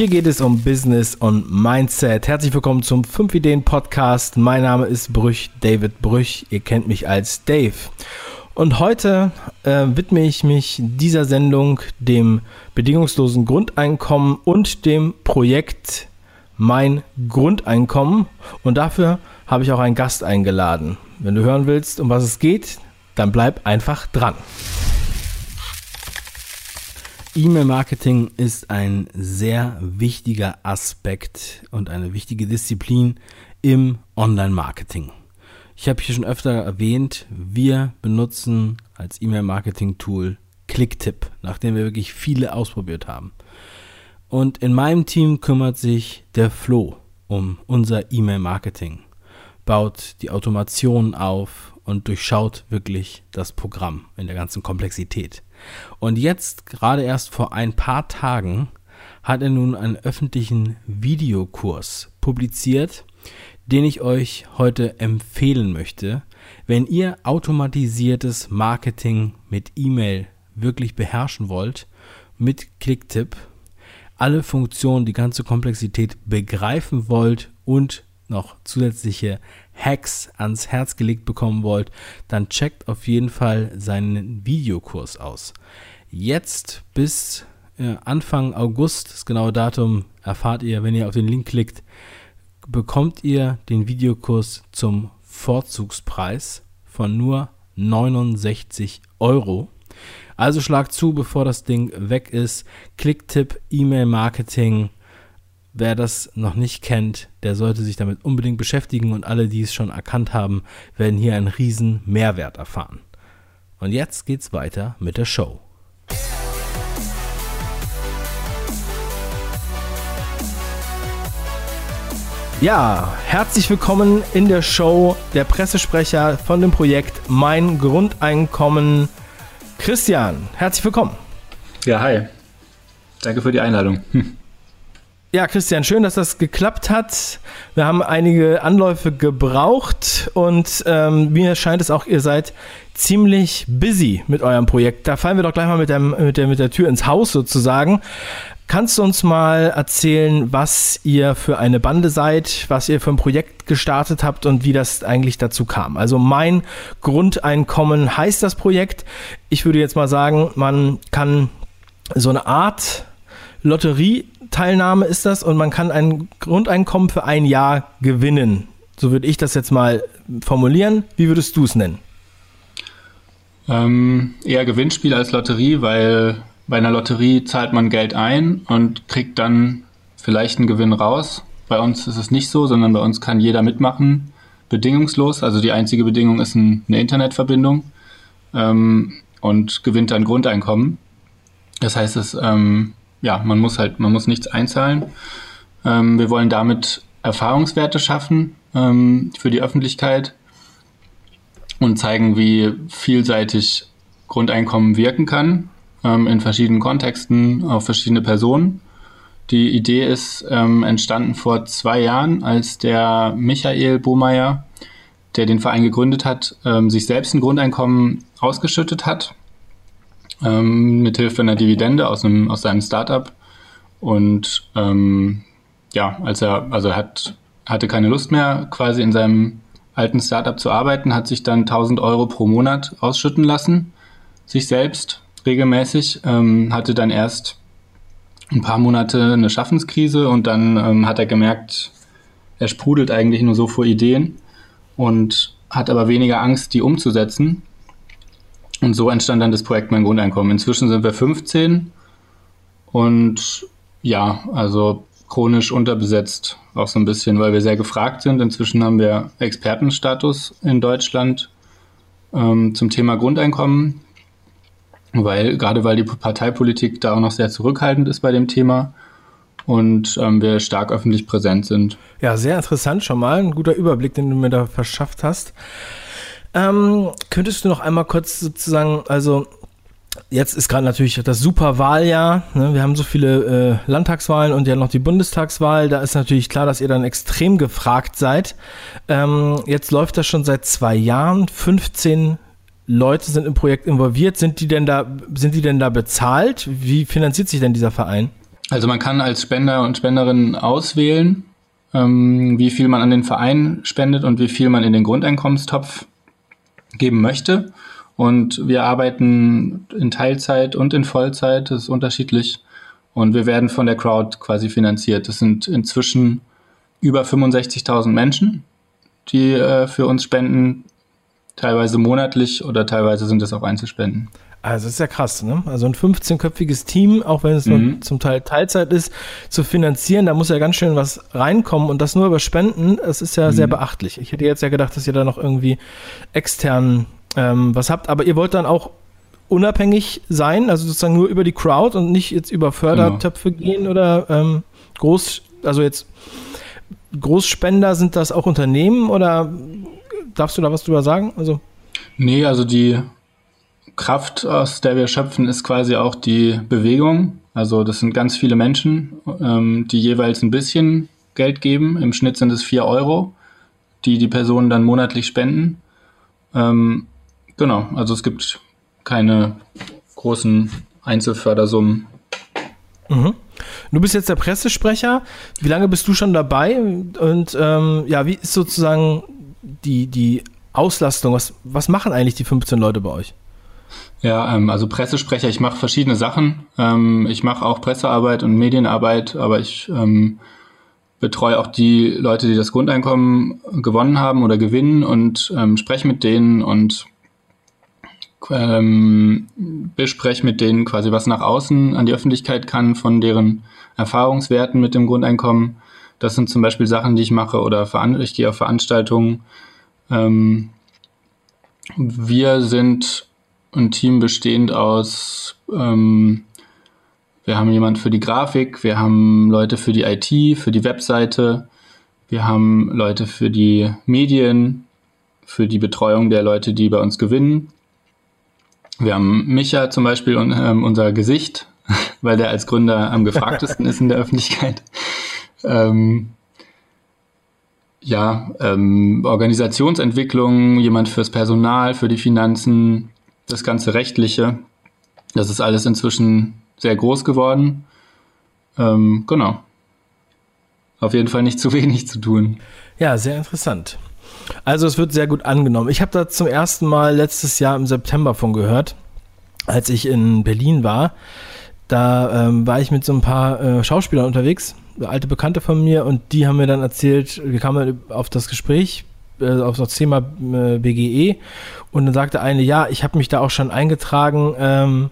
Hier geht es um Business und Mindset. Herzlich willkommen zum 5 Ideen Podcast. Mein Name ist Brüch, David Brüch. Ihr kennt mich als Dave. Und heute äh, widme ich mich dieser Sendung dem bedingungslosen Grundeinkommen und dem Projekt Mein Grundeinkommen. Und dafür habe ich auch einen Gast eingeladen. Wenn du hören willst, um was es geht, dann bleib einfach dran. E-Mail-Marketing ist ein sehr wichtiger Aspekt und eine wichtige Disziplin im Online-Marketing. Ich habe hier schon öfter erwähnt, wir benutzen als E-Mail-Marketing-Tool Clicktip, nachdem wir wirklich viele ausprobiert haben. Und in meinem Team kümmert sich der Flo um unser E-Mail-Marketing, baut die Automation auf und durchschaut wirklich das Programm in der ganzen Komplexität. Und jetzt, gerade erst vor ein paar Tagen, hat er nun einen öffentlichen Videokurs publiziert, den ich euch heute empfehlen möchte, wenn ihr automatisiertes Marketing mit E-Mail wirklich beherrschen wollt, mit Clicktip, alle Funktionen, die ganze Komplexität begreifen wollt und noch zusätzliche Hacks ans Herz gelegt bekommen wollt, dann checkt auf jeden Fall seinen Videokurs aus. Jetzt bis äh, Anfang August, das genaue Datum erfahrt ihr, wenn ihr auf den Link klickt, bekommt ihr den Videokurs zum Vorzugspreis von nur 69 Euro. Also schlag zu, bevor das Ding weg ist. Klicktipp, E-Mail-Marketing, Wer das noch nicht kennt, der sollte sich damit unbedingt beschäftigen und alle, die es schon erkannt haben, werden hier einen riesen Mehrwert erfahren. Und jetzt geht's weiter mit der Show. Ja, herzlich willkommen in der Show der Pressesprecher von dem Projekt Mein Grundeinkommen. Christian, herzlich willkommen. Ja, hi. Danke für die Einladung. Ja, Christian, schön, dass das geklappt hat. Wir haben einige Anläufe gebraucht und ähm, mir scheint es auch, ihr seid ziemlich busy mit eurem Projekt. Da fallen wir doch gleich mal mit, dem, mit, der, mit der Tür ins Haus sozusagen. Kannst du uns mal erzählen, was ihr für eine Bande seid, was ihr für ein Projekt gestartet habt und wie das eigentlich dazu kam? Also mein Grundeinkommen heißt das Projekt. Ich würde jetzt mal sagen, man kann so eine Art Lotterie Teilnahme ist das und man kann ein Grundeinkommen für ein Jahr gewinnen. So würde ich das jetzt mal formulieren. Wie würdest du es nennen? Ähm, eher Gewinnspiel als Lotterie, weil bei einer Lotterie zahlt man Geld ein und kriegt dann vielleicht einen Gewinn raus. Bei uns ist es nicht so, sondern bei uns kann jeder mitmachen, bedingungslos. Also die einzige Bedingung ist ein, eine Internetverbindung ähm, und gewinnt dann Grundeinkommen. Das heißt, es ähm, ja, man muss halt, man muss nichts einzahlen. Ähm, wir wollen damit Erfahrungswerte schaffen ähm, für die Öffentlichkeit und zeigen, wie vielseitig Grundeinkommen wirken kann ähm, in verschiedenen Kontexten auf verschiedene Personen. Die Idee ist ähm, entstanden vor zwei Jahren, als der Michael Bohmeier, der den Verein gegründet hat, ähm, sich selbst ein Grundeinkommen ausgeschüttet hat ähm, mithilfe einer Dividende aus, einem, aus seinem Startup. Und ähm, ja, als er, also hat, hatte keine Lust mehr, quasi in seinem alten Startup zu arbeiten, hat sich dann 1000 Euro pro Monat ausschütten lassen, sich selbst regelmäßig, ähm, hatte dann erst ein paar Monate eine Schaffenskrise und dann ähm, hat er gemerkt, er sprudelt eigentlich nur so vor Ideen und hat aber weniger Angst, die umzusetzen und so entstand dann das Projekt Mein Grundeinkommen. Inzwischen sind wir 15 und ja, also chronisch unterbesetzt auch so ein bisschen, weil wir sehr gefragt sind. Inzwischen haben wir Expertenstatus in Deutschland ähm, zum Thema Grundeinkommen, weil gerade weil die Parteipolitik da auch noch sehr zurückhaltend ist bei dem Thema und ähm, wir stark öffentlich präsent sind. Ja, sehr interessant schon mal, ein guter Überblick, den du mir da verschafft hast. Ähm, könntest du noch einmal kurz sozusagen, also jetzt ist gerade natürlich das super Wahljahr. Ne? Wir haben so viele äh, Landtagswahlen und ja noch die Bundestagswahl. Da ist natürlich klar, dass ihr dann extrem gefragt seid. Ähm, jetzt läuft das schon seit zwei Jahren. 15 Leute sind im Projekt involviert. Sind die denn da, sind die denn da bezahlt? Wie finanziert sich denn dieser Verein? Also man kann als Spender und Spenderin auswählen, ähm, wie viel man an den Verein spendet und wie viel man in den Grundeinkommenstopf geben möchte. Und wir arbeiten in Teilzeit und in Vollzeit, das ist unterschiedlich. Und wir werden von der Crowd quasi finanziert. Das sind inzwischen über 65.000 Menschen, die äh, für uns spenden, teilweise monatlich oder teilweise sind es auch Einzelspenden. Also ist ja krass, ne? Also ein 15-köpfiges Team, auch wenn es mhm. nur zum Teil Teilzeit ist, zu finanzieren, da muss ja ganz schön was reinkommen und das nur über Spenden, das ist ja mhm. sehr beachtlich. Ich hätte jetzt ja gedacht, dass ihr da noch irgendwie extern ähm, was habt, aber ihr wollt dann auch unabhängig sein, also sozusagen nur über die Crowd und nicht jetzt über Fördertöpfe genau. gehen oder ähm, groß, also jetzt Großspender sind das auch Unternehmen oder darfst du da was drüber sagen? Also Nee, also die Kraft, aus der wir schöpfen, ist quasi auch die Bewegung. Also das sind ganz viele Menschen, ähm, die jeweils ein bisschen Geld geben. Im Schnitt sind es vier Euro, die die Personen dann monatlich spenden. Ähm, genau, also es gibt keine großen Einzelfördersummen. Mhm. Du bist jetzt der Pressesprecher. Wie lange bist du schon dabei? Und ähm, ja, wie ist sozusagen die, die Auslastung? Was, was machen eigentlich die 15 Leute bei euch? Ja, ähm, also Pressesprecher, ich mache verschiedene Sachen. Ähm, ich mache auch Pressearbeit und Medienarbeit, aber ich ähm, betreue auch die Leute, die das Grundeinkommen gewonnen haben oder gewinnen und ähm, spreche mit denen und ähm, bespreche mit denen quasi, was nach außen an die Öffentlichkeit kann von deren Erfahrungswerten mit dem Grundeinkommen. Das sind zum Beispiel Sachen, die ich mache oder ich gehe auf Veranstaltungen. Ähm, wir sind ein Team bestehend aus, ähm, wir haben jemand für die Grafik, wir haben Leute für die IT, für die Webseite, wir haben Leute für die Medien, für die Betreuung der Leute, die bei uns gewinnen. Wir haben Micha zum Beispiel und ähm, unser Gesicht, weil der als Gründer am gefragtesten ist in der Öffentlichkeit. Ähm, ja, ähm, Organisationsentwicklung, jemand fürs Personal, für die Finanzen, das ganze Rechtliche. Das ist alles inzwischen sehr groß geworden. Ähm, genau. Auf jeden Fall nicht zu wenig zu tun. Ja, sehr interessant. Also es wird sehr gut angenommen. Ich habe da zum ersten Mal letztes Jahr im September von gehört, als ich in Berlin war. Da ähm, war ich mit so ein paar äh, Schauspielern unterwegs, alte Bekannte von mir, und die haben mir dann erzählt, wir kamen auf das Gespräch, äh, auf das Thema äh, BGE, und dann sagte eine, ja, ich habe mich da auch schon eingetragen, ähm,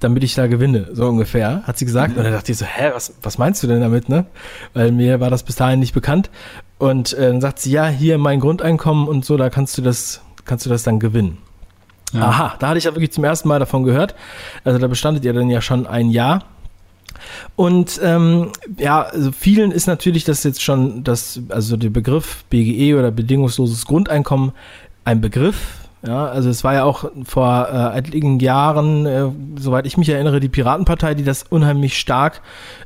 damit ich da gewinne, so ungefähr, hat sie gesagt. Mhm. Und dann dachte ich so, hä, was, was meinst du denn damit, ne? Weil mir war das bis dahin nicht bekannt. Und äh, dann sagt sie, ja, hier mein Grundeinkommen und so, da kannst du das, kannst du das dann gewinnen. Ja. Aha, da hatte ich ja wirklich zum ersten Mal davon gehört. Also da bestandet ihr dann ja schon ein Jahr. Und ähm, ja, also vielen ist natürlich das jetzt schon, das, also der Begriff BGE oder bedingungsloses Grundeinkommen ein Begriff, ja, also es war ja auch vor äh, einigen Jahren, äh, soweit ich mich erinnere, die Piratenpartei, die das unheimlich stark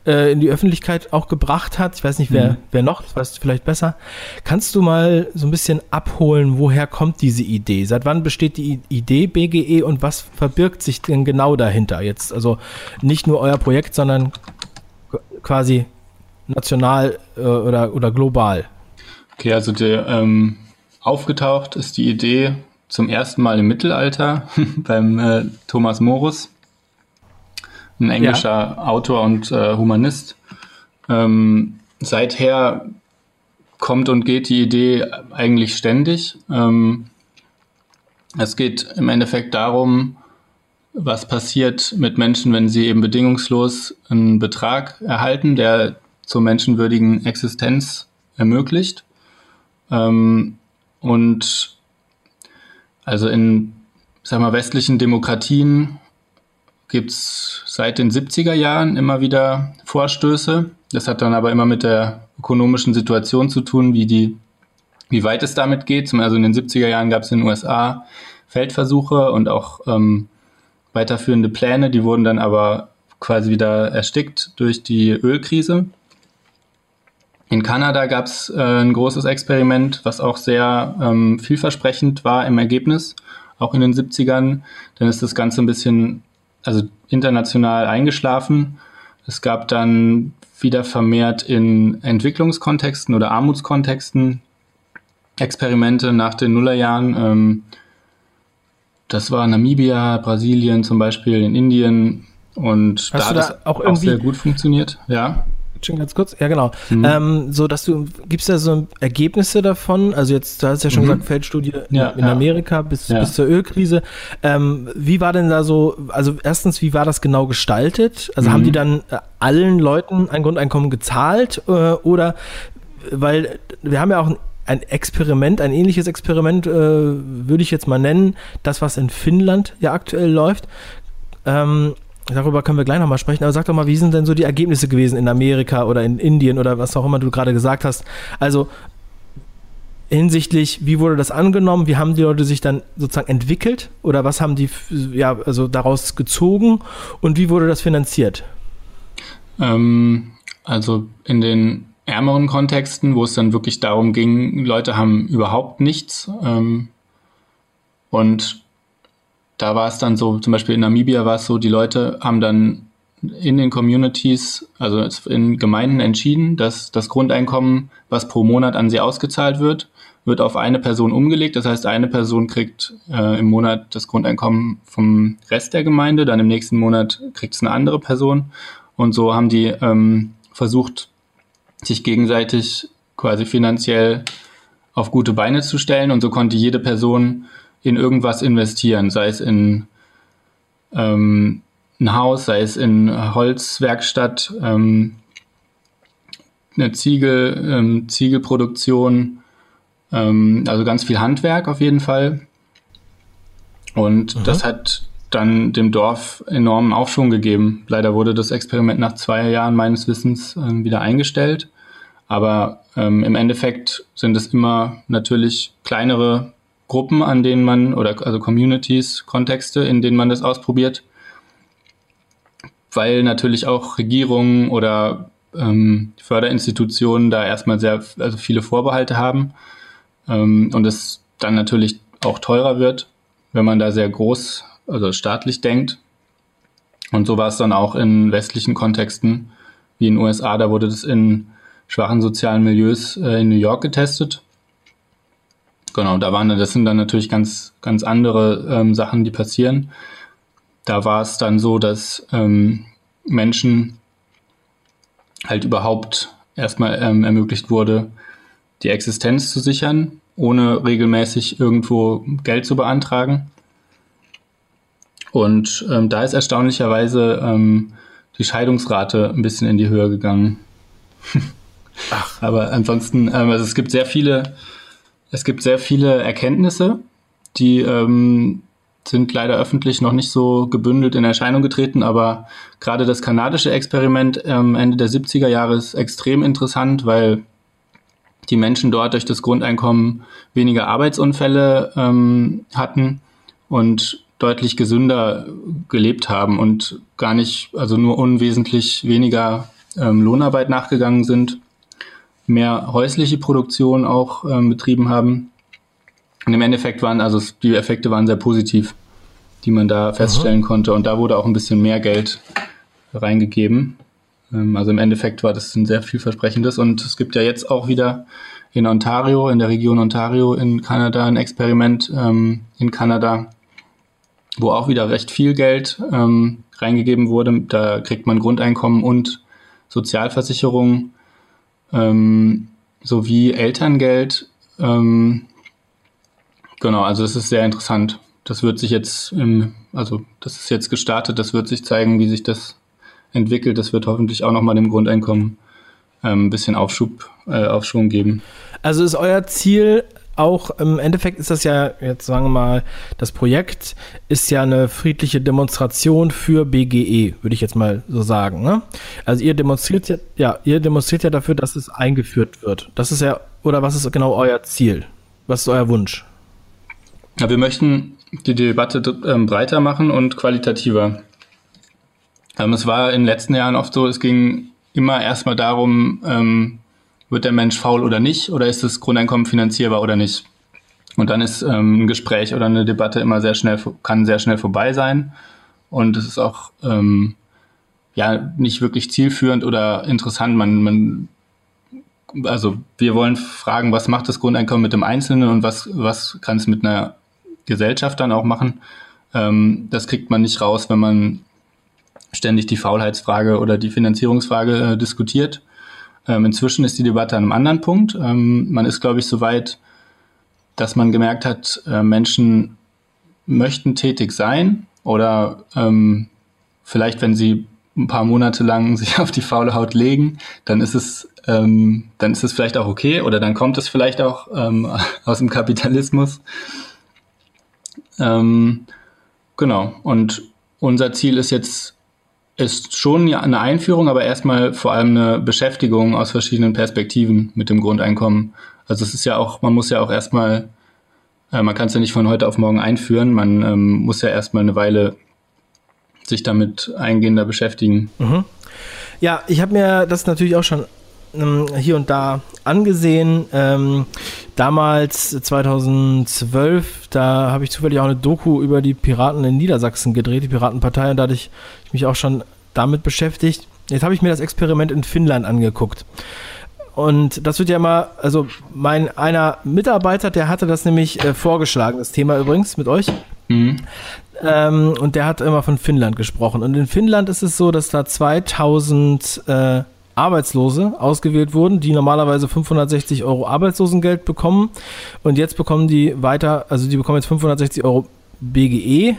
äh, in die Öffentlichkeit auch gebracht hat. Ich weiß nicht, wer, mhm. wer noch, das weißt du vielleicht besser. Kannst du mal so ein bisschen abholen, woher kommt diese Idee? Seit wann besteht die Idee BGE und was verbirgt sich denn genau dahinter jetzt? Also nicht nur euer Projekt, sondern quasi national äh, oder, oder global. Okay, also der, ähm, aufgetaucht ist die Idee zum ersten Mal im Mittelalter beim äh, Thomas Morus, ein englischer ja. Autor und äh, Humanist. Ähm, seither kommt und geht die Idee eigentlich ständig. Ähm, es geht im Endeffekt darum, was passiert mit Menschen, wenn sie eben bedingungslos einen Betrag erhalten, der zur menschenwürdigen Existenz ermöglicht. Ähm, und also in, sag mal, westlichen Demokratien gibt es seit den 70er Jahren immer wieder Vorstöße. Das hat dann aber immer mit der ökonomischen Situation zu tun, wie die, wie weit es damit geht. Also in den 70er Jahren gab es in den USA Feldversuche und auch ähm, weiterführende Pläne, die wurden dann aber quasi wieder erstickt durch die Ölkrise. In Kanada gab es äh, ein großes Experiment, was auch sehr ähm, vielversprechend war im Ergebnis, auch in den 70ern. Dann ist das Ganze ein bisschen, also international eingeschlafen. Es gab dann wieder vermehrt in Entwicklungskontexten oder Armutskontexten Experimente nach den Nullerjahren. Ähm, das war Namibia, Brasilien zum Beispiel, in Indien. Und Hast da hat es auch, auch sehr gut funktioniert. Ja schon ganz kurz. Ja, genau. Mhm. Ähm, so, dass du, gibst da so Ergebnisse davon? Also jetzt, du hast ja schon mhm. gesagt, Feldstudie ja, in ja. Amerika bis, ja. bis zur Ölkrise. Ähm, wie war denn da so, also erstens, wie war das genau gestaltet? Also mhm. haben die dann äh, allen Leuten ein Grundeinkommen gezahlt äh, oder, weil wir haben ja auch ein ein Experiment, ein ähnliches Experiment äh, würde ich jetzt mal nennen, das, was in Finnland ja aktuell läuft. Ähm, Darüber können wir gleich nochmal sprechen, aber sag doch mal, wie sind denn so die Ergebnisse gewesen in Amerika oder in Indien oder was auch immer du gerade gesagt hast? Also hinsichtlich, wie wurde das angenommen, wie haben die Leute sich dann sozusagen entwickelt oder was haben die ja, also daraus gezogen und wie wurde das finanziert? Ähm, also in den ärmeren Kontexten, wo es dann wirklich darum ging, Leute haben überhaupt nichts ähm, und da war es dann so, zum Beispiel in Namibia war es so, die Leute haben dann in den Communities, also in Gemeinden entschieden, dass das Grundeinkommen, was pro Monat an sie ausgezahlt wird, wird auf eine Person umgelegt. Das heißt, eine Person kriegt äh, im Monat das Grundeinkommen vom Rest der Gemeinde, dann im nächsten Monat kriegt es eine andere Person. Und so haben die ähm, versucht, sich gegenseitig quasi finanziell auf gute Beine zu stellen. Und so konnte jede Person in irgendwas investieren, sei es in ähm, ein Haus, sei es in Holzwerkstatt, ähm, eine Ziegel, ähm, Ziegelproduktion, ähm, also ganz viel Handwerk auf jeden Fall. Und mhm. das hat dann dem Dorf enormen Aufschwung gegeben. Leider wurde das Experiment nach zwei Jahren meines Wissens ähm, wieder eingestellt. Aber ähm, im Endeffekt sind es immer natürlich kleinere Gruppen, an denen man, oder also Communities, Kontexte, in denen man das ausprobiert, weil natürlich auch Regierungen oder ähm, Förderinstitutionen da erstmal sehr also viele Vorbehalte haben ähm, und es dann natürlich auch teurer wird, wenn man da sehr groß, also staatlich denkt. Und so war es dann auch in westlichen Kontexten, wie in den USA, da wurde das in schwachen sozialen Milieus äh, in New York getestet Genau, da waren das sind dann natürlich ganz, ganz andere ähm, Sachen, die passieren. Da war es dann so, dass ähm, Menschen halt überhaupt erstmal ähm, ermöglicht wurde, die Existenz zu sichern, ohne regelmäßig irgendwo Geld zu beantragen. Und ähm, da ist erstaunlicherweise ähm, die Scheidungsrate ein bisschen in die Höhe gegangen. Ach. Aber ansonsten, ähm, also es gibt sehr viele es gibt sehr viele Erkenntnisse, die ähm, sind leider öffentlich noch nicht so gebündelt in Erscheinung getreten, aber gerade das kanadische Experiment ähm, Ende der 70er Jahre ist extrem interessant, weil die Menschen dort durch das Grundeinkommen weniger Arbeitsunfälle ähm, hatten und deutlich gesünder gelebt haben und gar nicht, also nur unwesentlich weniger ähm, Lohnarbeit nachgegangen sind mehr häusliche Produktion auch ähm, betrieben haben. Und im Endeffekt waren, also die Effekte waren sehr positiv, die man da feststellen Aha. konnte. Und da wurde auch ein bisschen mehr Geld reingegeben. Ähm, also im Endeffekt war das ein sehr vielversprechendes. Und es gibt ja jetzt auch wieder in Ontario, in der Region Ontario in Kanada, ein Experiment ähm, in Kanada, wo auch wieder recht viel Geld ähm, reingegeben wurde. Da kriegt man Grundeinkommen und Sozialversicherung ähm, sowie Elterngeld. Ähm, genau, also das ist sehr interessant. Das wird sich jetzt, im, also das ist jetzt gestartet, das wird sich zeigen, wie sich das entwickelt. Das wird hoffentlich auch nochmal dem Grundeinkommen ähm, ein bisschen Aufschub, äh, Aufschwung geben. Also ist euer Ziel auch im Endeffekt ist das ja, jetzt sagen wir mal, das Projekt ist ja eine friedliche Demonstration für BGE, würde ich jetzt mal so sagen. Ne? Also ihr demonstriert ja, ja, ihr demonstriert ja dafür, dass es eingeführt wird. Das ist ja, oder was ist genau euer Ziel? Was ist euer Wunsch? Ja, wir möchten die Debatte ähm, breiter machen und qualitativer. Ähm, es war in den letzten Jahren oft so, es ging immer erstmal darum, ähm, wird der Mensch faul oder nicht oder ist das Grundeinkommen finanzierbar oder nicht? Und dann ist ähm, ein Gespräch oder eine Debatte immer sehr schnell, kann sehr schnell vorbei sein. Und es ist auch, ähm, ja nicht wirklich zielführend oder interessant. Man, man, also wir wollen fragen, was macht das Grundeinkommen mit dem Einzelnen und was, was kann es mit einer Gesellschaft dann auch machen. Ähm, das kriegt man nicht raus, wenn man ständig die Faulheitsfrage oder die Finanzierungsfrage äh, diskutiert. Ähm, inzwischen ist die Debatte an einem anderen Punkt. Ähm, man ist, glaube ich, so weit, dass man gemerkt hat, äh, Menschen möchten tätig sein oder ähm, vielleicht, wenn sie ein paar Monate lang sich auf die faule Haut legen, dann ist es, ähm, dann ist es vielleicht auch okay oder dann kommt es vielleicht auch ähm, aus dem Kapitalismus. Ähm, genau. Und unser Ziel ist jetzt ist schon eine Einführung, aber erstmal vor allem eine Beschäftigung aus verschiedenen Perspektiven mit dem Grundeinkommen. Also es ist ja auch, man muss ja auch erstmal, äh, man kann es ja nicht von heute auf morgen einführen, man ähm, muss ja erstmal eine Weile sich damit eingehender beschäftigen. Mhm. Ja, ich habe mir das natürlich auch schon hier und da angesehen. Ähm, damals, 2012, da habe ich zufällig auch eine Doku über die Piraten in Niedersachsen gedreht, die Piratenpartei, und da hatte ich mich auch schon damit beschäftigt. Jetzt habe ich mir das Experiment in Finnland angeguckt. Und das wird ja immer, also mein einer Mitarbeiter, der hatte das nämlich äh, vorgeschlagen, das Thema übrigens mit euch. Mhm. Ähm, und der hat immer von Finnland gesprochen. Und in Finnland ist es so, dass da 2000 äh, Arbeitslose ausgewählt wurden, die normalerweise 560 Euro Arbeitslosengeld bekommen. Und jetzt bekommen die weiter, also die bekommen jetzt 560 Euro BGE.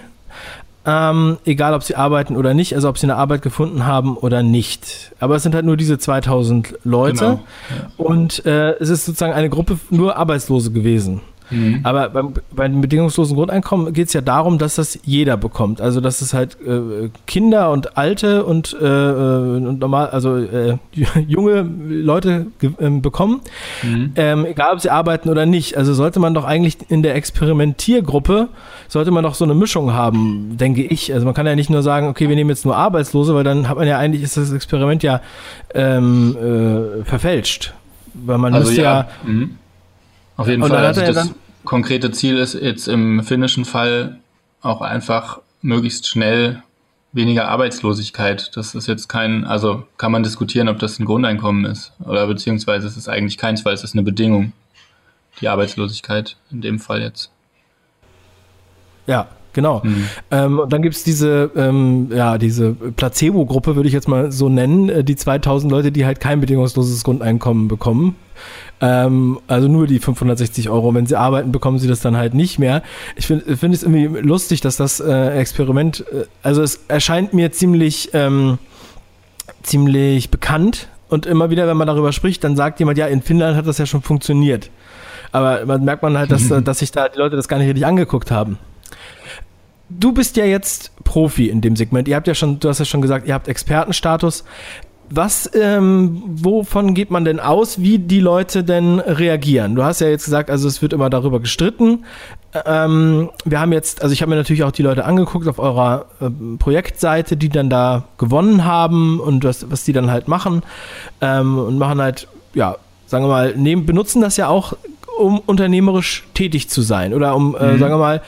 Ähm, egal, ob sie arbeiten oder nicht, also ob sie eine Arbeit gefunden haben oder nicht. Aber es sind halt nur diese 2000 Leute. Genau. Und äh, es ist sozusagen eine Gruppe nur Arbeitslose gewesen. Mhm. Aber beim, beim bedingungslosen Grundeinkommen geht es ja darum, dass das jeder bekommt. Also dass es halt äh, Kinder und Alte und, äh, äh und normal, also äh, junge Leute ähm, bekommen, mhm. ähm, egal ob sie arbeiten oder nicht. Also sollte man doch eigentlich in der Experimentiergruppe sollte man doch so eine Mischung haben, denke ich. Also man kann ja nicht nur sagen, okay, wir nehmen jetzt nur Arbeitslose, weil dann hat man ja eigentlich ist das Experiment ja ähm, äh, verfälscht, weil man also müsste ja, ja mhm. Auf jeden Fall. Also das konkrete Ziel ist jetzt im finnischen Fall auch einfach möglichst schnell weniger Arbeitslosigkeit. Das ist jetzt kein, also kann man diskutieren, ob das ein Grundeinkommen ist oder beziehungsweise es ist eigentlich keins, weil es ist eine Bedingung, die Arbeitslosigkeit in dem Fall jetzt. Ja, Genau. Mhm. Ähm, und dann gibt es diese, ähm, ja, diese Placebo-Gruppe, würde ich jetzt mal so nennen, äh, die 2000 Leute, die halt kein bedingungsloses Grundeinkommen bekommen. Ähm, also nur die 560 Euro. Wenn sie arbeiten, bekommen sie das dann halt nicht mehr. Ich finde find es irgendwie lustig, dass das äh, Experiment, äh, also es erscheint mir ziemlich, ähm, ziemlich bekannt. Und immer wieder, wenn man darüber spricht, dann sagt jemand, ja, in Finnland hat das ja schon funktioniert. Aber man merkt man halt, dass, dass sich da die Leute das gar nicht richtig angeguckt haben du bist ja jetzt Profi in dem Segment. Ihr habt ja schon, du hast ja schon gesagt, ihr habt Expertenstatus. Was, ähm, wovon geht man denn aus, wie die Leute denn reagieren? Du hast ja jetzt gesagt, also es wird immer darüber gestritten. Ähm, wir haben jetzt, also ich habe mir natürlich auch die Leute angeguckt auf eurer äh, Projektseite, die dann da gewonnen haben und was, was die dann halt machen ähm, und machen halt, ja, sagen wir mal, nehmen, benutzen das ja auch, um unternehmerisch tätig zu sein oder um, äh, mhm. sagen wir mal,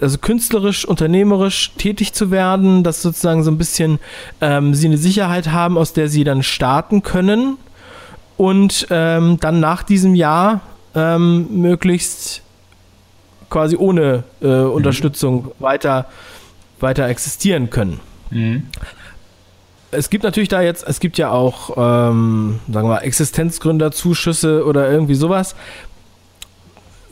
also künstlerisch, unternehmerisch tätig zu werden, dass sozusagen so ein bisschen ähm, sie eine Sicherheit haben, aus der sie dann starten können und ähm, dann nach diesem Jahr ähm, möglichst quasi ohne äh, mhm. Unterstützung weiter, weiter existieren können. Mhm. Es gibt natürlich da jetzt, es gibt ja auch, ähm, sagen wir mal, Existenzgründerzuschüsse oder irgendwie sowas.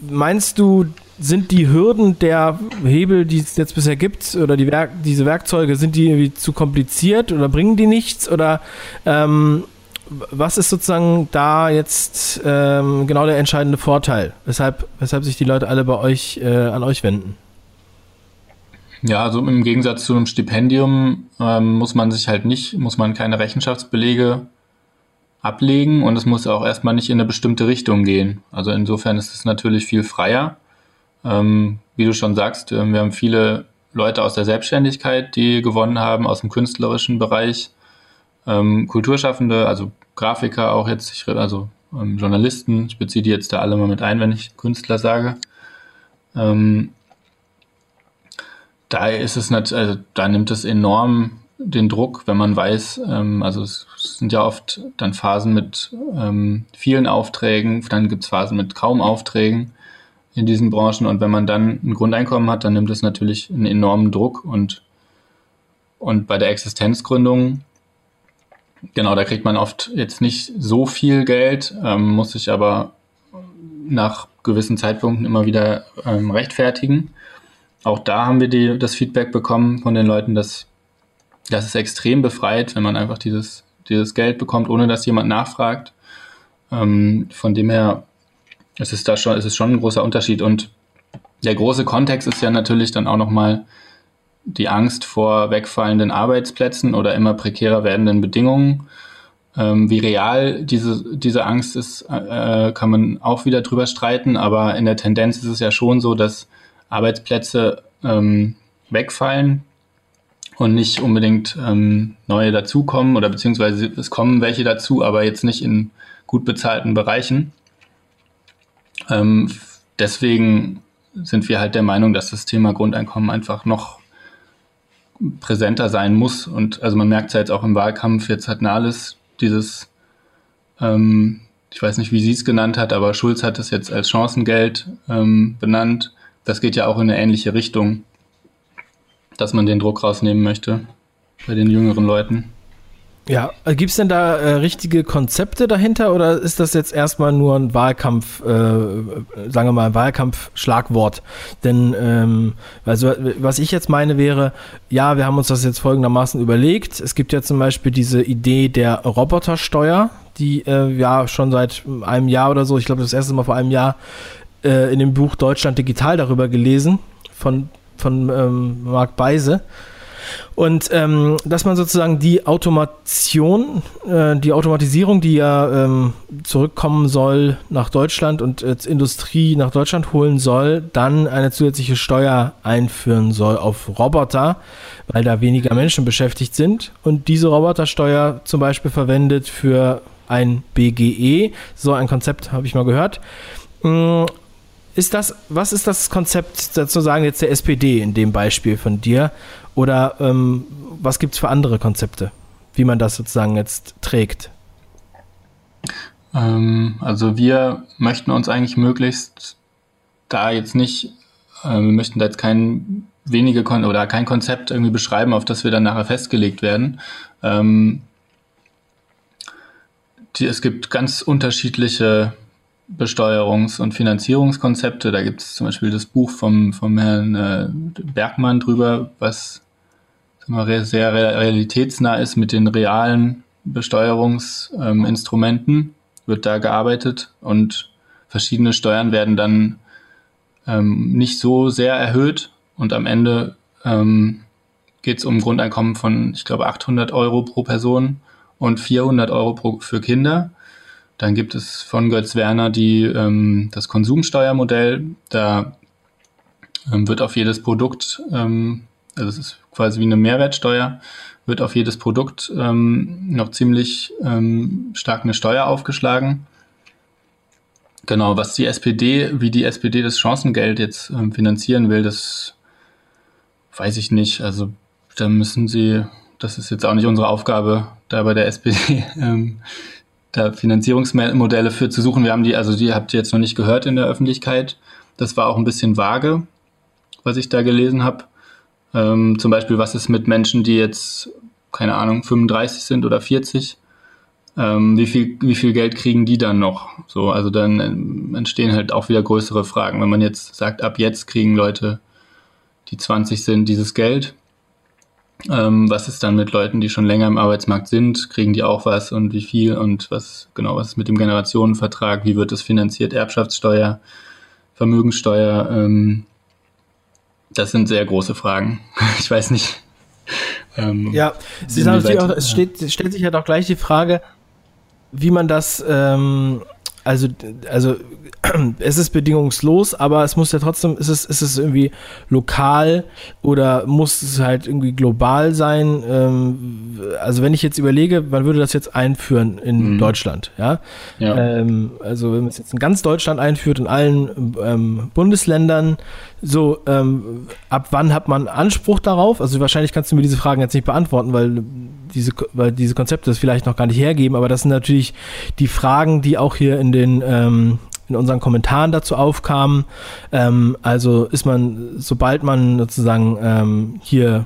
Meinst du, sind die Hürden der Hebel, die es jetzt bisher gibt, oder die Werk diese Werkzeuge, sind die irgendwie zu kompliziert oder bringen die nichts? Oder ähm, was ist sozusagen da jetzt ähm, genau der entscheidende Vorteil, weshalb, weshalb sich die Leute alle bei euch äh, an euch wenden? Ja, also im Gegensatz zu einem Stipendium ähm, muss man sich halt nicht, muss man keine Rechenschaftsbelege ablegen und es muss auch erstmal nicht in eine bestimmte Richtung gehen. Also insofern ist es natürlich viel freier. Ähm, wie du schon sagst, äh, wir haben viele Leute aus der Selbstständigkeit, die gewonnen haben, aus dem künstlerischen Bereich. Ähm, Kulturschaffende, also Grafiker auch jetzt, ich, also ähm, Journalisten, ich beziehe die jetzt da alle mal mit ein, wenn ich Künstler sage. Ähm, da ist es natürlich, also da nimmt es enorm den Druck, wenn man weiß, ähm, also es sind ja oft dann Phasen mit ähm, vielen Aufträgen, dann gibt es Phasen mit kaum Aufträgen in diesen Branchen und wenn man dann ein Grundeinkommen hat, dann nimmt es natürlich einen enormen Druck und, und bei der Existenzgründung, genau, da kriegt man oft jetzt nicht so viel Geld, ähm, muss sich aber nach gewissen Zeitpunkten immer wieder ähm, rechtfertigen. Auch da haben wir die, das Feedback bekommen von den Leuten, dass das ist extrem befreit, wenn man einfach dieses, dieses Geld bekommt, ohne dass jemand nachfragt. Ähm, von dem her es ist da schon, es ist schon ein großer Unterschied. Und der große Kontext ist ja natürlich dann auch nochmal die Angst vor wegfallenden Arbeitsplätzen oder immer prekärer werdenden Bedingungen. Ähm, wie real diese, diese Angst ist, äh, kann man auch wieder drüber streiten, aber in der Tendenz ist es ja schon so, dass Arbeitsplätze ähm, wegfallen und nicht unbedingt ähm, neue dazukommen oder beziehungsweise es kommen welche dazu, aber jetzt nicht in gut bezahlten Bereichen. Ähm, deswegen sind wir halt der Meinung, dass das Thema Grundeinkommen einfach noch präsenter sein muss. Und also man merkt es ja jetzt auch im Wahlkampf, jetzt hat Nahles dieses, ähm, ich weiß nicht, wie sie es genannt hat, aber Schulz hat es jetzt als Chancengeld ähm, benannt. Das geht ja auch in eine ähnliche Richtung, dass man den Druck rausnehmen möchte bei den jüngeren Leuten. Ja, äh, gibt es denn da äh, richtige Konzepte dahinter oder ist das jetzt erstmal nur ein Wahlkampf, äh, sagen wir mal, ein Wahlkampf-Schlagwort? Denn ähm, also, was ich jetzt meine wäre, ja, wir haben uns das jetzt folgendermaßen überlegt. Es gibt ja zum Beispiel diese Idee der Robotersteuer, die äh, ja schon seit einem Jahr oder so, ich glaube das erste Mal vor einem Jahr, äh, in dem Buch Deutschland Digital darüber gelesen von, von ähm, Marc Beise. Und ähm, dass man sozusagen die Automation, äh, die Automatisierung, die ja ähm, zurückkommen soll nach Deutschland und äh, Industrie nach Deutschland holen soll, dann eine zusätzliche Steuer einführen soll auf Roboter, weil da weniger Menschen beschäftigt sind. Und diese Robotersteuer zum Beispiel verwendet für ein BGE, so ein Konzept habe ich mal gehört. Ist das, was ist das Konzept sozusagen jetzt der SPD in dem Beispiel von dir? Oder ähm, was gibt es für andere Konzepte, wie man das sozusagen jetzt trägt? Ähm, also wir möchten uns eigentlich möglichst da jetzt nicht, äh, wir möchten da jetzt kein wenige Kon oder kein Konzept irgendwie beschreiben, auf das wir dann nachher festgelegt werden. Ähm, die, es gibt ganz unterschiedliche Besteuerungs- und Finanzierungskonzepte. Da gibt es zum Beispiel das Buch vom, vom Herrn äh, Bergmann drüber, was sehr realitätsnah ist mit den realen Besteuerungsinstrumenten, ähm, wird da gearbeitet und verschiedene Steuern werden dann ähm, nicht so sehr erhöht und am Ende ähm, geht es um Grundeinkommen von, ich glaube, 800 Euro pro Person und 400 Euro pro, für Kinder. Dann gibt es von Götz Werner die, ähm, das Konsumsteuermodell. Da ähm, wird auf jedes Produkt ähm, also es ist quasi wie eine Mehrwertsteuer, wird auf jedes Produkt ähm, noch ziemlich ähm, stark eine Steuer aufgeschlagen. Genau, was die SPD, wie die SPD das Chancengeld jetzt ähm, finanzieren will, das weiß ich nicht. Also da müssen sie, das ist jetzt auch nicht unsere Aufgabe, da bei der SPD da Finanzierungsmodelle für zu suchen. Wir haben die, also die habt ihr jetzt noch nicht gehört in der Öffentlichkeit. Das war auch ein bisschen vage, was ich da gelesen habe. Ähm, zum Beispiel, was ist mit Menschen, die jetzt, keine Ahnung, 35 sind oder 40? Ähm, wie, viel, wie viel Geld kriegen die dann noch? So, also dann ähm, entstehen halt auch wieder größere Fragen. Wenn man jetzt sagt, ab jetzt kriegen Leute, die 20 sind, dieses Geld. Ähm, was ist dann mit Leuten, die schon länger im Arbeitsmarkt sind? Kriegen die auch was und wie viel? Und was genau, was ist mit dem Generationenvertrag? Wie wird das finanziert? Erbschaftssteuer, Vermögenssteuer, ähm, das sind sehr große Fragen. Ich weiß nicht. Ähm, ja, es, auch, es steht, stellt sich halt auch gleich die Frage, wie man das ähm, also, also es ist bedingungslos, aber es muss ja trotzdem, ist es, ist es irgendwie lokal oder muss es halt irgendwie global sein? Ähm, also wenn ich jetzt überlege, man würde das jetzt einführen in mhm. Deutschland, ja? ja. Ähm, also wenn man es jetzt in ganz Deutschland einführt, in allen ähm, Bundesländern, so, ähm, ab wann hat man Anspruch darauf? Also wahrscheinlich kannst du mir diese Fragen jetzt nicht beantworten, weil diese, weil diese Konzepte das vielleicht noch gar nicht hergeben, aber das sind natürlich die Fragen, die auch hier in den ähm, in unseren Kommentaren dazu aufkamen. Ähm, also ist man, sobald man sozusagen ähm, hier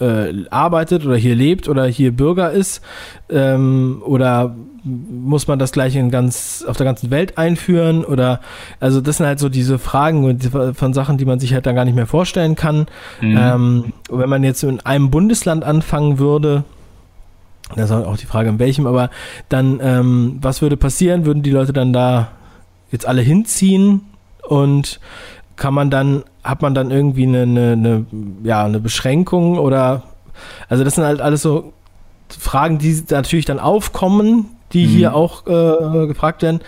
äh, arbeitet oder hier lebt oder hier Bürger ist, ähm, oder muss man das gleich in ganz, auf der ganzen Welt einführen? Oder also das sind halt so diese Fragen von Sachen, die man sich halt dann gar nicht mehr vorstellen kann. Mhm. Ähm, wenn man jetzt in einem Bundesland anfangen würde, das ist auch die Frage, in welchem, aber dann, ähm, was würde passieren? Würden die Leute dann da jetzt alle hinziehen und kann man dann, hat man dann irgendwie eine, eine, eine, ja, eine Beschränkung oder, also das sind halt alles so Fragen, die natürlich dann aufkommen, die mhm. hier auch äh, gefragt werden.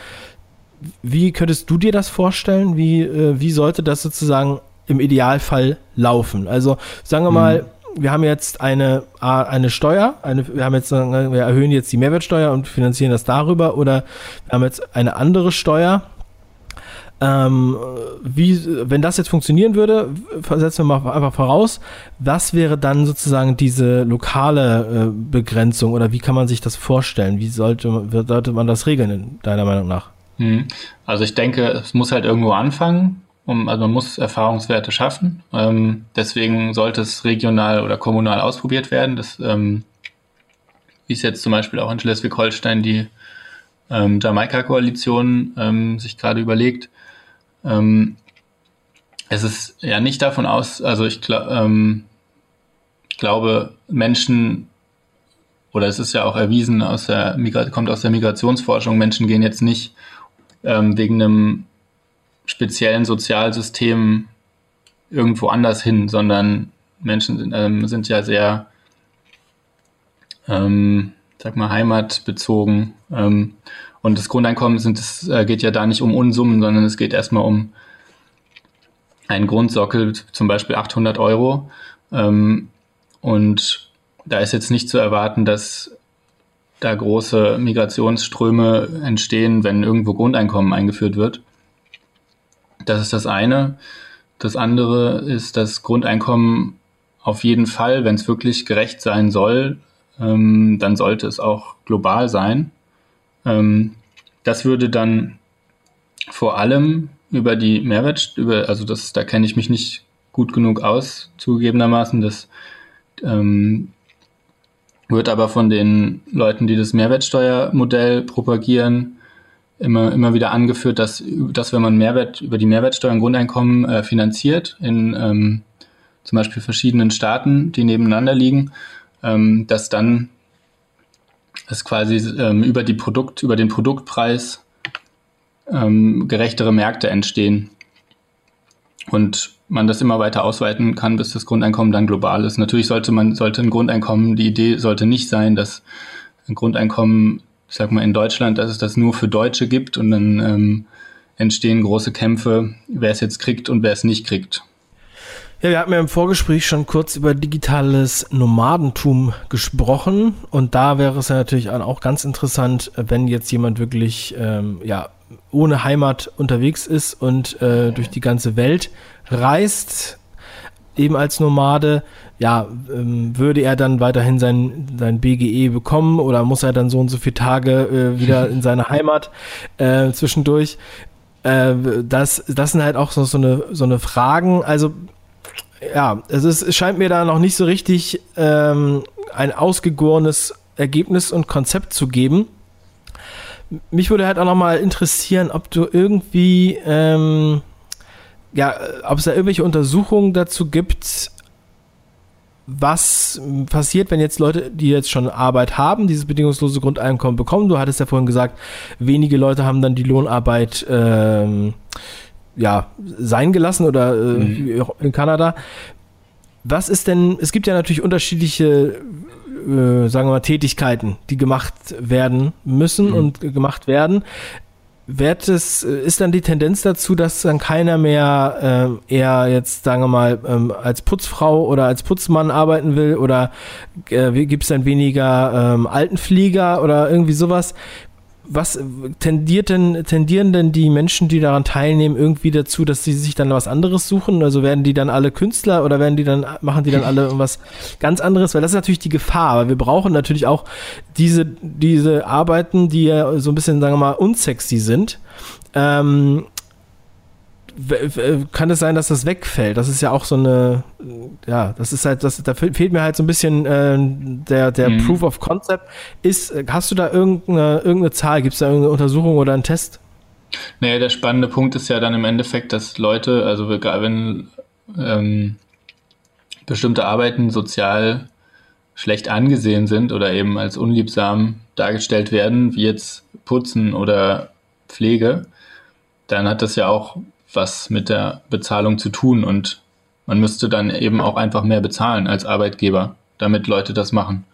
Wie könntest du dir das vorstellen? Wie, äh, wie sollte das sozusagen im Idealfall laufen? Also sagen wir mhm. mal, wir haben jetzt eine, eine Steuer, eine, wir haben jetzt, wir erhöhen jetzt die Mehrwertsteuer und finanzieren das darüber oder wir haben jetzt eine andere Steuer. Ähm, wie, wenn das jetzt funktionieren würde, setzen wir mal einfach voraus, was wäre dann sozusagen diese lokale äh, Begrenzung oder wie kann man sich das vorstellen? Wie sollte, sollte man das regeln, deiner Meinung nach? Hm. Also ich denke, es muss halt irgendwo anfangen. Um, also man muss Erfahrungswerte schaffen. Ähm, deswegen sollte es regional oder kommunal ausprobiert werden. Das, ähm, wie es jetzt zum Beispiel auch in Schleswig-Holstein die ähm, Jamaika-Koalition ähm, sich gerade überlegt. Ähm, es ist ja nicht davon aus, also ich ähm, glaube, Menschen, oder es ist ja auch erwiesen, aus der kommt aus der Migrationsforschung, Menschen gehen jetzt nicht ähm, wegen einem speziellen Sozialsystem irgendwo anders hin, sondern Menschen sind, ähm, sind ja sehr, ähm, sag mal, heimatbezogen. Ähm, und das Grundeinkommen sind, es äh, geht ja da nicht um Unsummen, sondern es geht erstmal um einen Grundsockel, zum Beispiel 800 Euro. Ähm, und da ist jetzt nicht zu erwarten, dass da große Migrationsströme entstehen, wenn irgendwo Grundeinkommen eingeführt wird. Das ist das eine. Das andere ist das Grundeinkommen auf jeden Fall, wenn es wirklich gerecht sein soll, ähm, dann sollte es auch global sein. Ähm, das würde dann vor allem über die Mehrwert, über, also das, da kenne ich mich nicht gut genug aus, zugegebenermaßen. Das ähm, wird aber von den Leuten, die das Mehrwertsteuermodell propagieren, immer, immer wieder angeführt, dass, dass wenn man Mehrwert über die Mehrwertsteuer ein Grundeinkommen äh, finanziert, in ähm, zum Beispiel verschiedenen Staaten, die nebeneinander liegen, ähm, dass dann es quasi ähm, über die Produkt, über den Produktpreis ähm, gerechtere Märkte entstehen. Und man das immer weiter ausweiten kann, bis das Grundeinkommen dann global ist. Natürlich sollte man, sollte ein Grundeinkommen, die Idee sollte nicht sein, dass ein Grundeinkommen, ich sag mal in Deutschland, dass es das nur für Deutsche gibt und dann ähm, entstehen große Kämpfe, wer es jetzt kriegt und wer es nicht kriegt. Ja, wir hatten ja im Vorgespräch schon kurz über digitales Nomadentum gesprochen und da wäre es ja natürlich auch ganz interessant, wenn jetzt jemand wirklich ähm, ja, ohne Heimat unterwegs ist und äh, durch die ganze Welt reist, eben als Nomade, ja, ähm, würde er dann weiterhin sein, sein BGE bekommen oder muss er dann so und so viele Tage äh, wieder in seine Heimat äh, zwischendurch? Äh, das, das sind halt auch so, so, eine, so eine Fragen. Also ja, es, ist, es scheint mir da noch nicht so richtig ähm, ein ausgegorenes Ergebnis und Konzept zu geben. Mich würde halt auch noch mal interessieren, ob du irgendwie, ähm, ja, ob es da irgendwelche Untersuchungen dazu gibt, was passiert, wenn jetzt Leute, die jetzt schon Arbeit haben, dieses bedingungslose Grundeinkommen bekommen. Du hattest ja vorhin gesagt, wenige Leute haben dann die Lohnarbeit ähm, ja, sein gelassen oder äh, mhm. in Kanada. Was ist denn, es gibt ja natürlich unterschiedliche, äh, sagen wir mal, Tätigkeiten, die gemacht werden müssen mhm. und gemacht werden. wird es, ist dann die Tendenz dazu, dass dann keiner mehr äh, eher jetzt, sagen wir mal, ähm, als Putzfrau oder als Putzmann arbeiten will oder äh, gibt es dann weniger ähm, Altenflieger oder irgendwie sowas? Was tendiert denn, tendieren denn die Menschen, die daran teilnehmen, irgendwie dazu, dass sie sich dann was anderes suchen? Also werden die dann alle Künstler oder werden die dann, machen die dann alle irgendwas ganz anderes? Weil das ist natürlich die Gefahr, weil wir brauchen natürlich auch diese, diese Arbeiten, die ja so ein bisschen, sagen wir mal, unsexy sind. Ähm, kann es sein, dass das wegfällt? Das ist ja auch so eine, ja, das ist halt, das, da fehlt mir halt so ein bisschen äh, der, der mhm. Proof of Concept. Ist, hast du da irgendeine, irgendeine Zahl? Gibt es da irgendeine Untersuchung oder einen Test? Naja, der spannende Punkt ist ja dann im Endeffekt, dass Leute, also wenn ähm, bestimmte Arbeiten sozial schlecht angesehen sind oder eben als unliebsam dargestellt werden, wie jetzt Putzen oder Pflege, dann hat das ja auch was mit der Bezahlung zu tun und man müsste dann eben auch einfach mehr bezahlen als Arbeitgeber, damit Leute das machen.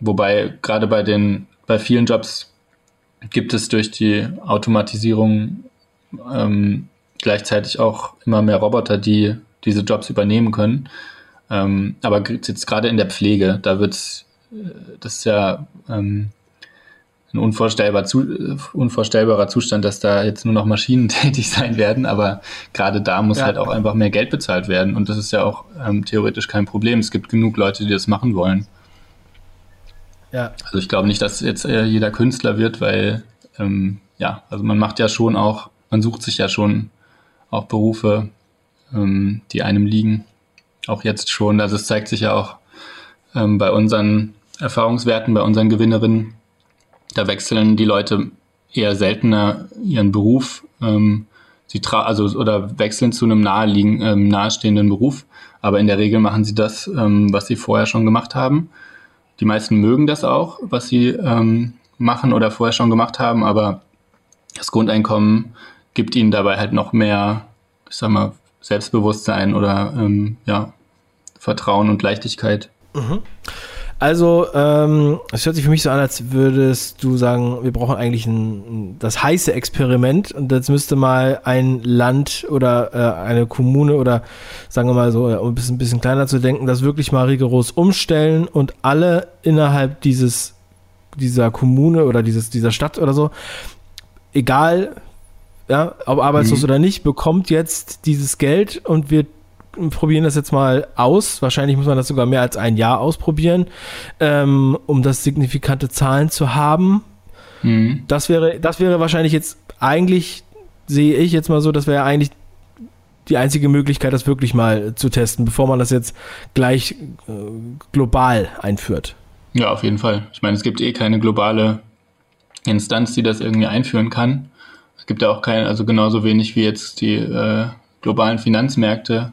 Wobei gerade bei den, bei vielen Jobs gibt es durch die Automatisierung ähm, gleichzeitig auch immer mehr Roboter, die diese Jobs übernehmen können. Ähm, aber jetzt gerade in der Pflege, da wird äh, das ist ja ähm, ein unvorstellbar zu, unvorstellbarer Zustand, dass da jetzt nur noch Maschinen tätig sein werden, aber gerade da muss ja. halt auch einfach mehr Geld bezahlt werden und das ist ja auch ähm, theoretisch kein Problem. Es gibt genug Leute, die das machen wollen. Ja. Also ich glaube nicht, dass jetzt äh, jeder Künstler wird, weil ähm, ja, also man macht ja schon auch, man sucht sich ja schon auch Berufe, ähm, die einem liegen. Auch jetzt schon. Also es zeigt sich ja auch ähm, bei unseren Erfahrungswerten, bei unseren Gewinnerinnen, da wechseln die Leute eher seltener ihren Beruf, ähm, sie tra also oder wechseln zu einem naheliegen, ähm, nahestehenden Beruf, aber in der Regel machen sie das, ähm, was sie vorher schon gemacht haben. Die meisten mögen das auch, was sie ähm, machen oder vorher schon gemacht haben, aber das Grundeinkommen gibt ihnen dabei halt noch mehr, ich sag mal, Selbstbewusstsein oder ähm, ja, Vertrauen und Leichtigkeit. Mhm. Also, ähm, es hört sich für mich so an, als würdest du sagen, wir brauchen eigentlich ein, das heiße Experiment und jetzt müsste mal ein Land oder äh, eine Kommune oder sagen wir mal so, um ein bisschen, ein bisschen kleiner zu denken, das wirklich mal rigoros umstellen und alle innerhalb dieses, dieser Kommune oder dieses, dieser Stadt oder so, egal, ja, ob arbeitslos mhm. oder nicht, bekommt jetzt dieses Geld und wird probieren das jetzt mal aus. Wahrscheinlich muss man das sogar mehr als ein Jahr ausprobieren, ähm, um das signifikante Zahlen zu haben. Mhm. Das wäre, das wäre wahrscheinlich jetzt eigentlich, sehe ich jetzt mal so, das wäre eigentlich die einzige Möglichkeit, das wirklich mal zu testen, bevor man das jetzt gleich äh, global einführt. Ja, auf jeden Fall. Ich meine, es gibt eh keine globale Instanz, die das irgendwie einführen kann. Es gibt ja auch keine, also genauso wenig wie jetzt die äh, globalen Finanzmärkte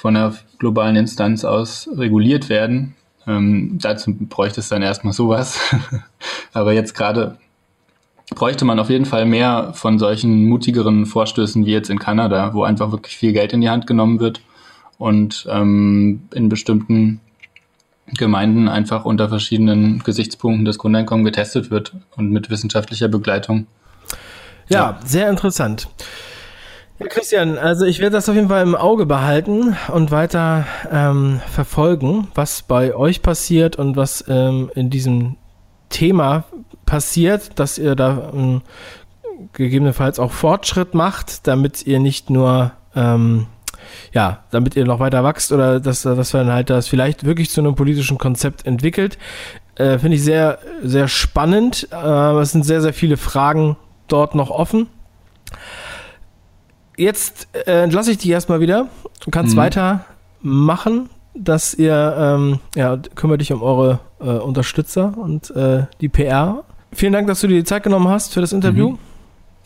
von einer globalen Instanz aus reguliert werden. Ähm, dazu bräuchte es dann erstmal sowas. Aber jetzt gerade bräuchte man auf jeden Fall mehr von solchen mutigeren Vorstößen wie jetzt in Kanada, wo einfach wirklich viel Geld in die Hand genommen wird und ähm, in bestimmten Gemeinden einfach unter verschiedenen Gesichtspunkten das Grundeinkommen getestet wird und mit wissenschaftlicher Begleitung. Ja, ja. sehr interessant. Christian, also ich werde das auf jeden Fall im Auge behalten und weiter ähm, verfolgen, was bei euch passiert und was ähm, in diesem Thema passiert, dass ihr da ähm, gegebenenfalls auch Fortschritt macht, damit ihr nicht nur ähm, ja, damit ihr noch weiter wächst oder dass, dass dann halt das vielleicht wirklich zu einem politischen Konzept entwickelt. Äh, Finde ich sehr, sehr spannend. Äh, es sind sehr, sehr viele Fragen dort noch offen jetzt äh, entlasse ich dich erstmal wieder. Du kannst mhm. weitermachen, dass ihr, ähm, ja, kümmert dich um eure äh, Unterstützer und äh, die PR. Vielen Dank, dass du dir die Zeit genommen hast für das Interview. Mhm.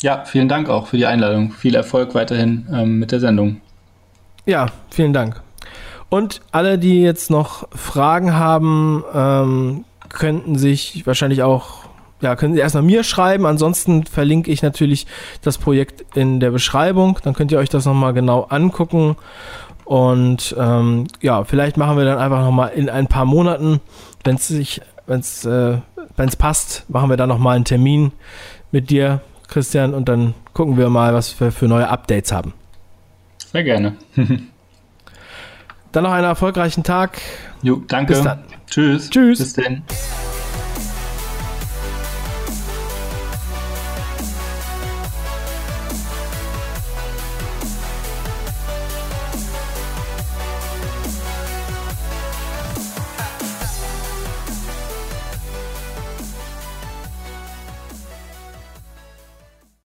Ja, vielen Dank auch für die Einladung. Viel Erfolg weiterhin ähm, mit der Sendung. Ja, vielen Dank. Und alle, die jetzt noch Fragen haben, ähm, könnten sich wahrscheinlich auch ja, können Sie erstmal mir schreiben. Ansonsten verlinke ich natürlich das Projekt in der Beschreibung. Dann könnt ihr euch das nochmal genau angucken. Und ähm, ja, vielleicht machen wir dann einfach nochmal in ein paar Monaten, wenn es sich, wenn es äh, passt, machen wir dann nochmal einen Termin mit dir, Christian, und dann gucken wir mal, was wir für neue Updates haben. Sehr gerne. dann noch einen erfolgreichen Tag. Jo, danke. Bis dann. Tschüss. Tschüss. Bis dann.